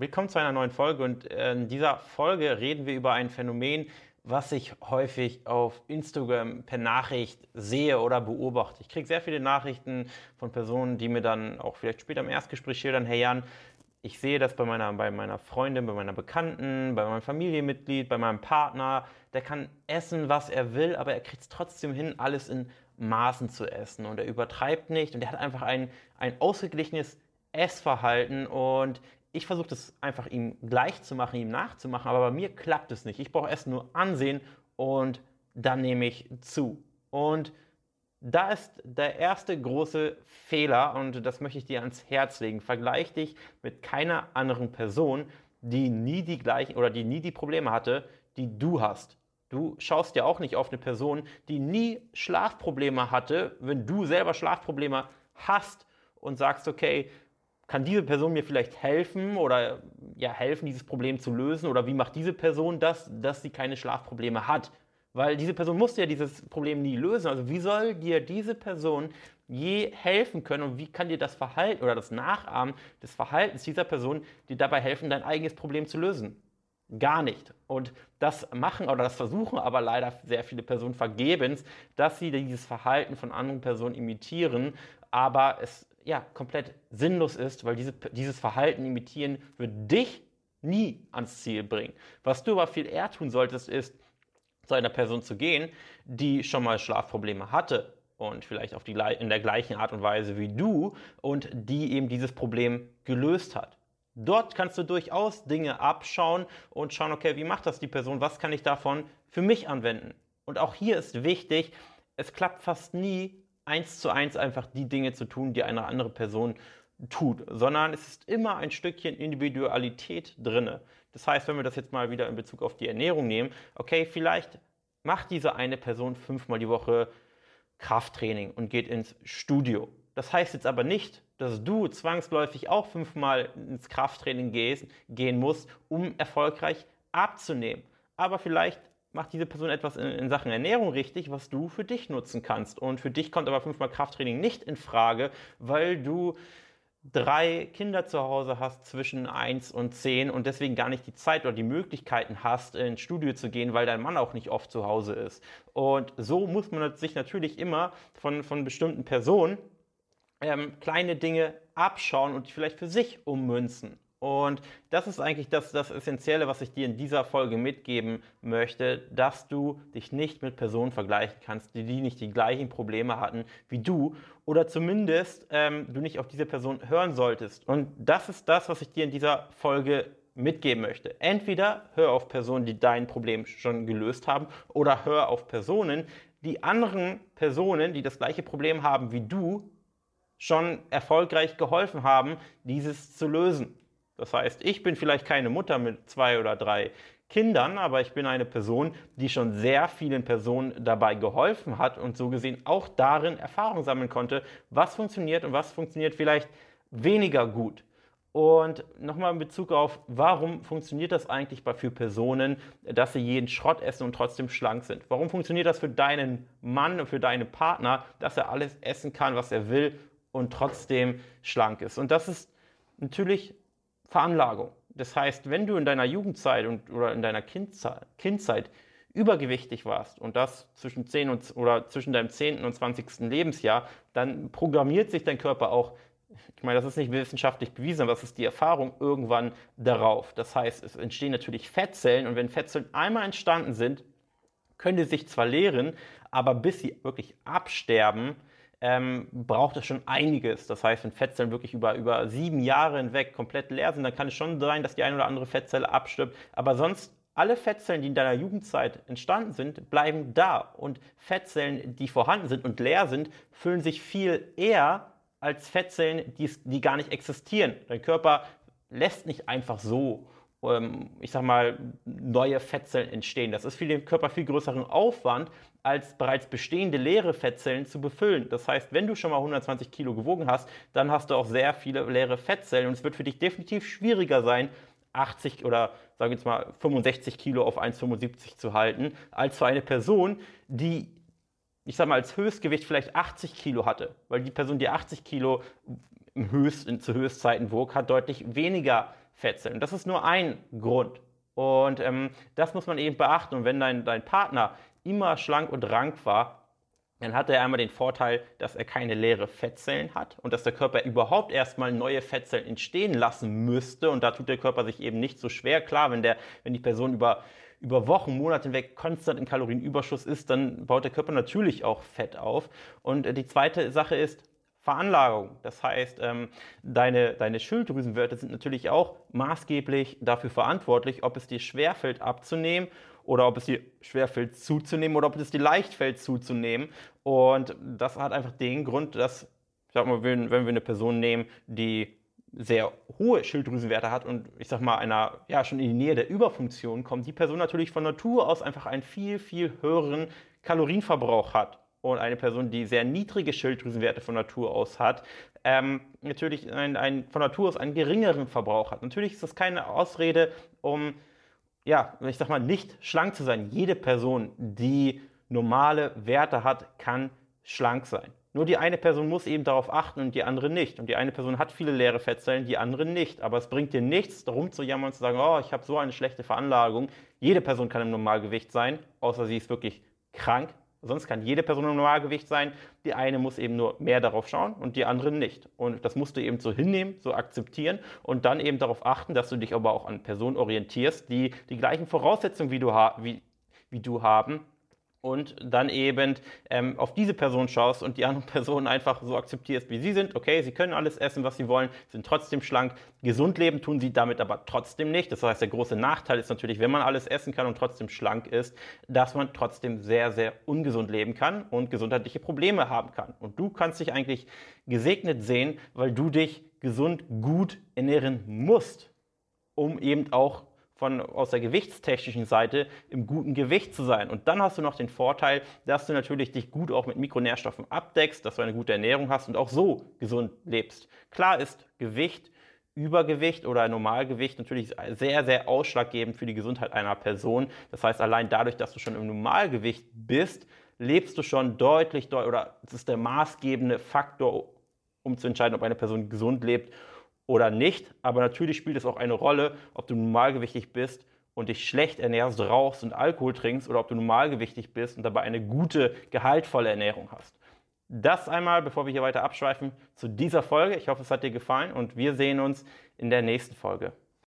Willkommen zu einer neuen Folge und in dieser Folge reden wir über ein Phänomen, was ich häufig auf Instagram per Nachricht sehe oder beobachte. Ich kriege sehr viele Nachrichten von Personen, die mir dann auch vielleicht später im Erstgespräch schildern, hey Jan, ich sehe das bei meiner, bei meiner Freundin, bei meiner Bekannten, bei meinem Familienmitglied, bei meinem Partner. Der kann essen, was er will, aber er kriegt es trotzdem hin, alles in Maßen zu essen. Und er übertreibt nicht und er hat einfach ein, ein ausgeglichenes Essverhalten und ich versuche das einfach ihm gleich zu machen, ihm nachzumachen, aber bei mir klappt es nicht. Ich brauche erst nur ansehen und dann nehme ich zu. Und da ist der erste große Fehler und das möchte ich dir ans Herz legen. Vergleich dich mit keiner anderen Person, die nie die gleichen oder die nie die Probleme hatte, die du hast. Du schaust ja auch nicht auf eine Person, die nie Schlafprobleme hatte, wenn du selber Schlafprobleme hast und sagst, okay, kann diese Person mir vielleicht helfen oder ja, helfen, dieses Problem zu lösen? Oder wie macht diese Person das, dass sie keine Schlafprobleme hat? Weil diese Person musste ja dieses Problem nie lösen. Also wie soll dir diese Person je helfen können und wie kann dir das Verhalten oder das Nachahmen des Verhaltens dieser Person dir dabei helfen, dein eigenes Problem zu lösen? Gar nicht. Und das machen oder das versuchen aber leider sehr viele Personen vergebens, dass sie dieses Verhalten von anderen Personen imitieren, aber es ja, komplett sinnlos ist, weil diese, dieses Verhalten imitieren wird dich nie ans Ziel bringen. Was du aber viel eher tun solltest, ist, zu einer Person zu gehen, die schon mal Schlafprobleme hatte und vielleicht auf die, in der gleichen Art und Weise wie du und die eben dieses Problem gelöst hat. Dort kannst du durchaus Dinge abschauen und schauen, okay, wie macht das die Person? Was kann ich davon für mich anwenden? Und auch hier ist wichtig, es klappt fast nie eins zu eins einfach die Dinge zu tun, die eine andere Person tut, sondern es ist immer ein Stückchen Individualität drinne. Das heißt, wenn wir das jetzt mal wieder in Bezug auf die Ernährung nehmen, okay, vielleicht macht diese eine Person fünfmal die Woche Krafttraining und geht ins Studio. Das heißt jetzt aber nicht, dass du zwangsläufig auch fünfmal ins Krafttraining gehen musst, um erfolgreich abzunehmen. Aber vielleicht macht diese Person etwas in, in, Sachen Ernährung richtig, was du für dich nutzen kannst. Und für dich kommt aber fünfmal Krafttraining nicht in Frage, weil du drei Kinder zu Hause hast zwischen eins und zehn und deswegen gar nicht die Zeit oder die Möglichkeiten hast, ins Studio zu gehen, weil dein Mann auch nicht oft zu Hause ist. Und so muss man sich natürlich immer von, von bestimmten Personen ähm, kleine Dinge abschauen und vielleicht für sich ummünzen. Und das ist eigentlich das, das Essentielle, was ich dir in dieser Folge mitgeben möchte, dass du dich nicht mit Personen vergleichen kannst, die, die nicht die gleichen Probleme hatten wie du oder zumindest ähm, du nicht auf diese Person hören solltest. Und das ist das, was ich dir in dieser Folge mitgeben möchte. Entweder hör auf Personen, die dein Problem schon gelöst haben, oder hör auf Personen, die anderen Personen, die das gleiche Problem haben wie du, schon erfolgreich geholfen haben, dieses zu lösen. Das heißt, ich bin vielleicht keine Mutter mit zwei oder drei Kindern, aber ich bin eine Person, die schon sehr vielen Personen dabei geholfen hat und so gesehen auch darin Erfahrung sammeln konnte, was funktioniert und was funktioniert vielleicht weniger gut. Und nochmal in Bezug auf, warum funktioniert das eigentlich für Personen, dass sie jeden Schrott essen und trotzdem schlank sind? Warum funktioniert das für deinen Mann und für deinen Partner, dass er alles essen kann, was er will und trotzdem schlank ist? Und das ist natürlich Veranlagung. Das heißt, wenn du in deiner Jugendzeit und, oder in deiner Kindzeit, Kindzeit übergewichtig warst und das zwischen, 10 und, oder zwischen deinem 10. und 20. Lebensjahr, dann programmiert sich dein Körper auch, ich meine, das ist nicht wissenschaftlich bewiesen, aber das ist die Erfahrung irgendwann darauf. Das heißt, es entstehen natürlich Fettzellen und wenn Fettzellen einmal entstanden sind, können die sich zwar leeren, aber bis sie wirklich absterben, ähm, braucht es schon einiges. Das heißt, wenn Fettzellen wirklich über, über sieben Jahre hinweg komplett leer sind, dann kann es schon sein, dass die eine oder andere Fettzelle abstirbt. Aber sonst alle Fettzellen, die in deiner Jugendzeit entstanden sind, bleiben da. Und Fettzellen, die vorhanden sind und leer sind, füllen sich viel eher als Fettzellen, die, die gar nicht existieren. Dein Körper lässt nicht einfach so ich sag mal, neue Fettzellen entstehen. Das ist für den Körper viel größeren Aufwand, als bereits bestehende leere Fettzellen zu befüllen. Das heißt, wenn du schon mal 120 Kilo gewogen hast, dann hast du auch sehr viele leere Fettzellen und es wird für dich definitiv schwieriger sein, 80 oder sagen wir jetzt mal 65 Kilo auf 1,75 zu halten, als für eine Person, die ich sag mal, als Höchstgewicht vielleicht 80 Kilo hatte, weil die Person, die 80 Kilo im Höchst, zu Höchstzeiten wog, hat deutlich weniger Fettzellen. Das ist nur ein Grund. Und ähm, das muss man eben beachten. Und wenn dein, dein Partner immer schlank und rank war, dann hat er einmal den Vorteil, dass er keine leere Fettzellen hat und dass der Körper überhaupt erstmal neue Fettzellen entstehen lassen müsste. Und da tut der Körper sich eben nicht so schwer. Klar, wenn, der, wenn die Person über, über Wochen, Monate hinweg konstant im Kalorienüberschuss ist, dann baut der Körper natürlich auch Fett auf. Und die zweite Sache ist, Veranlagung. Das heißt, ähm, deine, deine Schilddrüsenwerte sind natürlich auch maßgeblich dafür verantwortlich, ob es dir schwerfällt abzunehmen oder ob es dir schwerfällt zuzunehmen oder ob es dir leicht fällt zuzunehmen. Und das hat einfach den Grund, dass, sag mal, wenn, wenn wir eine Person nehmen, die sehr hohe Schilddrüsenwerte hat und ich sag mal einer ja schon in die Nähe der Überfunktion kommt, die Person natürlich von Natur aus einfach einen viel viel höheren Kalorienverbrauch hat und eine Person, die sehr niedrige Schilddrüsenwerte von Natur aus hat, ähm, natürlich ein, ein, von Natur aus einen geringeren Verbrauch hat. Natürlich ist das keine Ausrede, um, ja, ich sag mal, nicht schlank zu sein. Jede Person, die normale Werte hat, kann schlank sein. Nur die eine Person muss eben darauf achten und die andere nicht. Und die eine Person hat viele leere Fettzellen, die andere nicht. Aber es bringt dir nichts, darum zu jammern und zu sagen, oh, ich habe so eine schlechte Veranlagung. Jede Person kann im Normalgewicht sein, außer sie ist wirklich krank, Sonst kann jede Person im Normalgewicht sein. Die eine muss eben nur mehr darauf schauen und die andere nicht. Und das musst du eben so hinnehmen, so akzeptieren und dann eben darauf achten, dass du dich aber auch an Personen orientierst, die die gleichen Voraussetzungen wie du, wie, wie du haben und dann eben ähm, auf diese Person schaust und die anderen Personen einfach so akzeptierst, wie sie sind. Okay, sie können alles essen, was sie wollen, sind trotzdem schlank. Gesund leben tun sie damit aber trotzdem nicht. Das heißt, der große Nachteil ist natürlich, wenn man alles essen kann und trotzdem schlank ist, dass man trotzdem sehr, sehr ungesund leben kann und gesundheitliche Probleme haben kann. Und du kannst dich eigentlich gesegnet sehen, weil du dich gesund gut ernähren musst, um eben auch von, aus der gewichtstechnischen Seite im guten Gewicht zu sein. Und dann hast du noch den Vorteil, dass du natürlich dich gut auch mit Mikronährstoffen abdeckst, dass du eine gute Ernährung hast und auch so gesund lebst. Klar ist Gewicht, Übergewicht oder Normalgewicht natürlich sehr, sehr ausschlaggebend für die Gesundheit einer Person. Das heißt, allein dadurch, dass du schon im Normalgewicht bist, lebst du schon deutlich, oder es ist der maßgebende Faktor, um zu entscheiden, ob eine Person gesund lebt oder nicht. Aber natürlich spielt es auch eine Rolle, ob du normalgewichtig bist und dich schlecht ernährst, rauchst und Alkohol trinkst oder ob du normalgewichtig bist und dabei eine gute, gehaltvolle Ernährung hast. Das einmal, bevor wir hier weiter abschweifen, zu dieser Folge. Ich hoffe, es hat dir gefallen und wir sehen uns in der nächsten Folge.